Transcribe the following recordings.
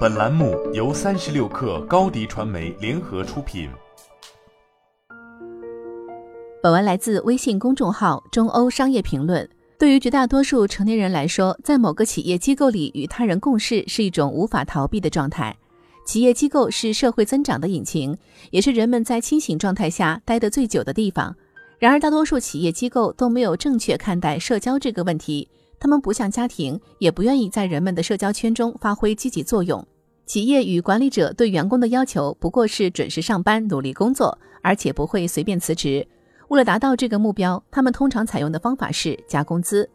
本栏目由三十六氪高低传媒联合出品。本文来自微信公众号中欧商业评论。对于绝大多数成年人来说，在某个企业机构里与他人共事是一种无法逃避的状态。企业机构是社会增长的引擎，也是人们在清醒状态下待得最久的地方。然而，大多数企业机构都没有正确看待社交这个问题。他们不像家庭，也不愿意在人们的社交圈中发挥积极作用。企业与管理者对员工的要求不过是准时上班、努力工作，而且不会随便辞职。为了达到这个目标，他们通常采用的方法是加工资。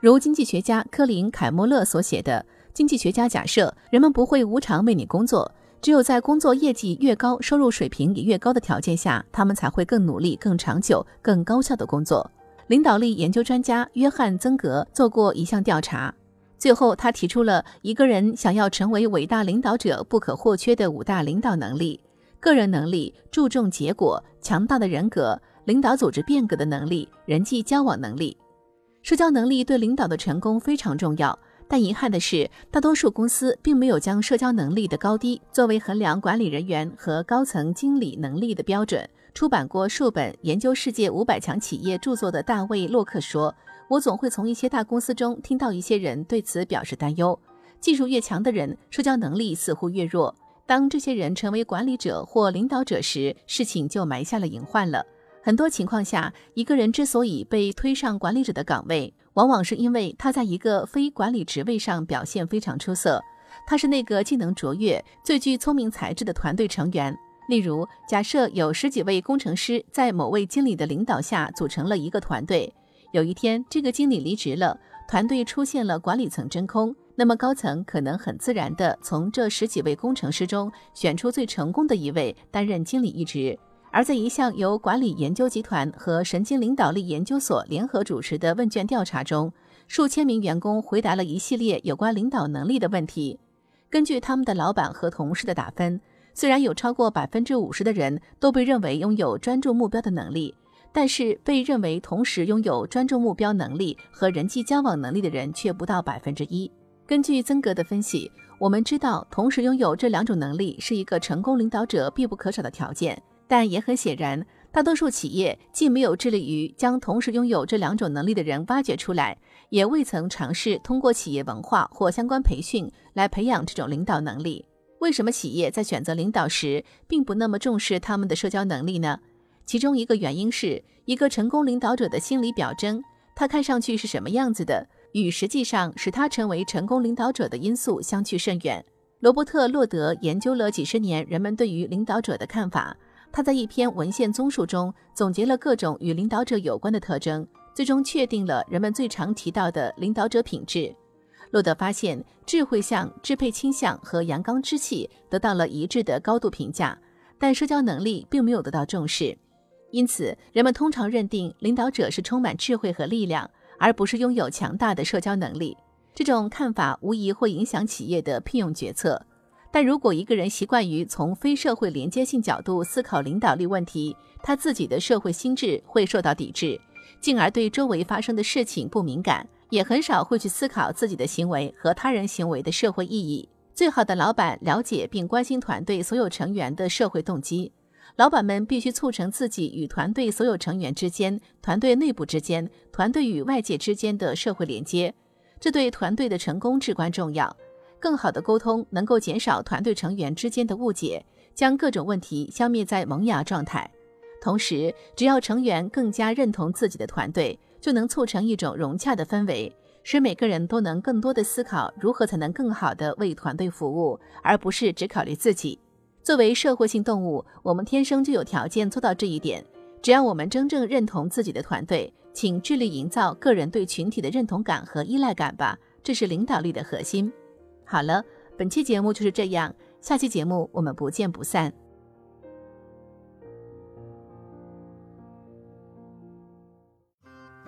如经济学家科林·凯莫勒所写的：“经济学家假设，人们不会无偿为你工作，只有在工作业绩越高、收入水平也越高的条件下，他们才会更努力、更长久、更高效的工作。”领导力研究专家约翰·曾格做过一项调查，最后他提出了一个人想要成为伟大领导者不可或缺的五大领导能力：个人能力、注重结果、强大的人格、领导组织变革的能力、人际交往能力。社交能力对领导的成功非常重要，但遗憾的是，大多数公司并没有将社交能力的高低作为衡量管理人员和高层经理能力的标准。出版过数本研究世界五百强企业著作的大卫·洛克说：“我总会从一些大公司中听到一些人对此表示担忧。技术越强的人，社交能力似乎越弱。当这些人成为管理者或领导者时，事情就埋下了隐患了。很多情况下，一个人之所以被推上管理者的岗位，往往是因为他在一个非管理职位上表现非常出色。他是那个技能卓越、最具聪明才智的团队成员。”例如，假设有十几位工程师在某位经理的领导下组成了一个团队。有一天，这个经理离职了，团队出现了管理层真空。那么，高层可能很自然地从这十几位工程师中选出最成功的一位担任经理一职。而在一项由管理研究集团和神经领导力研究所联合主持的问卷调查中，数千名员工回答了一系列有关领导能力的问题。根据他们的老板和同事的打分。虽然有超过百分之五十的人都被认为拥有专注目标的能力，但是被认为同时拥有专注目标能力和人际交往能力的人却不到百分之一。根据曾格的分析，我们知道同时拥有这两种能力是一个成功领导者必不可少的条件，但也很显然，大多数企业既没有致力于将同时拥有这两种能力的人挖掘出来，也未曾尝试通过企业文化或相关培训来培养这种领导能力。为什么企业在选择领导时并不那么重视他们的社交能力呢？其中一个原因是一个成功领导者的心理表征，他看上去是什么样子的，与实际上使他成为成功领导者的因素相去甚远。罗伯特·洛德研究了几十年人们对于领导者的看法，他在一篇文献综述中总结了各种与领导者有关的特征，最终确定了人们最常提到的领导者品质。洛德发现，智慧向、支配倾向和阳刚之气得到了一致的高度评价，但社交能力并没有得到重视。因此，人们通常认定领导者是充满智慧和力量，而不是拥有强大的社交能力。这种看法无疑会影响企业的聘用决策。但如果一个人习惯于从非社会连接性角度思考领导力问题，他自己的社会心智会受到抵制，进而对周围发生的事情不敏感。也很少会去思考自己的行为和他人行为的社会意义。最好的老板了解并关心团队所有成员的社会动机。老板们必须促成自己与团队所有成员之间、团队内部之间、团队与外界之间的社会连接，这对团队的成功至关重要。更好的沟通能够减少团队成员之间的误解，将各种问题消灭在萌芽状态。同时，只要成员更加认同自己的团队。就能促成一种融洽的氛围，使每个人都能更多的思考如何才能更好的为团队服务，而不是只考虑自己。作为社会性动物，我们天生就有条件做到这一点。只要我们真正认同自己的团队，请致力营造个人对群体的认同感和依赖感吧，这是领导力的核心。好了，本期节目就是这样，下期节目我们不见不散。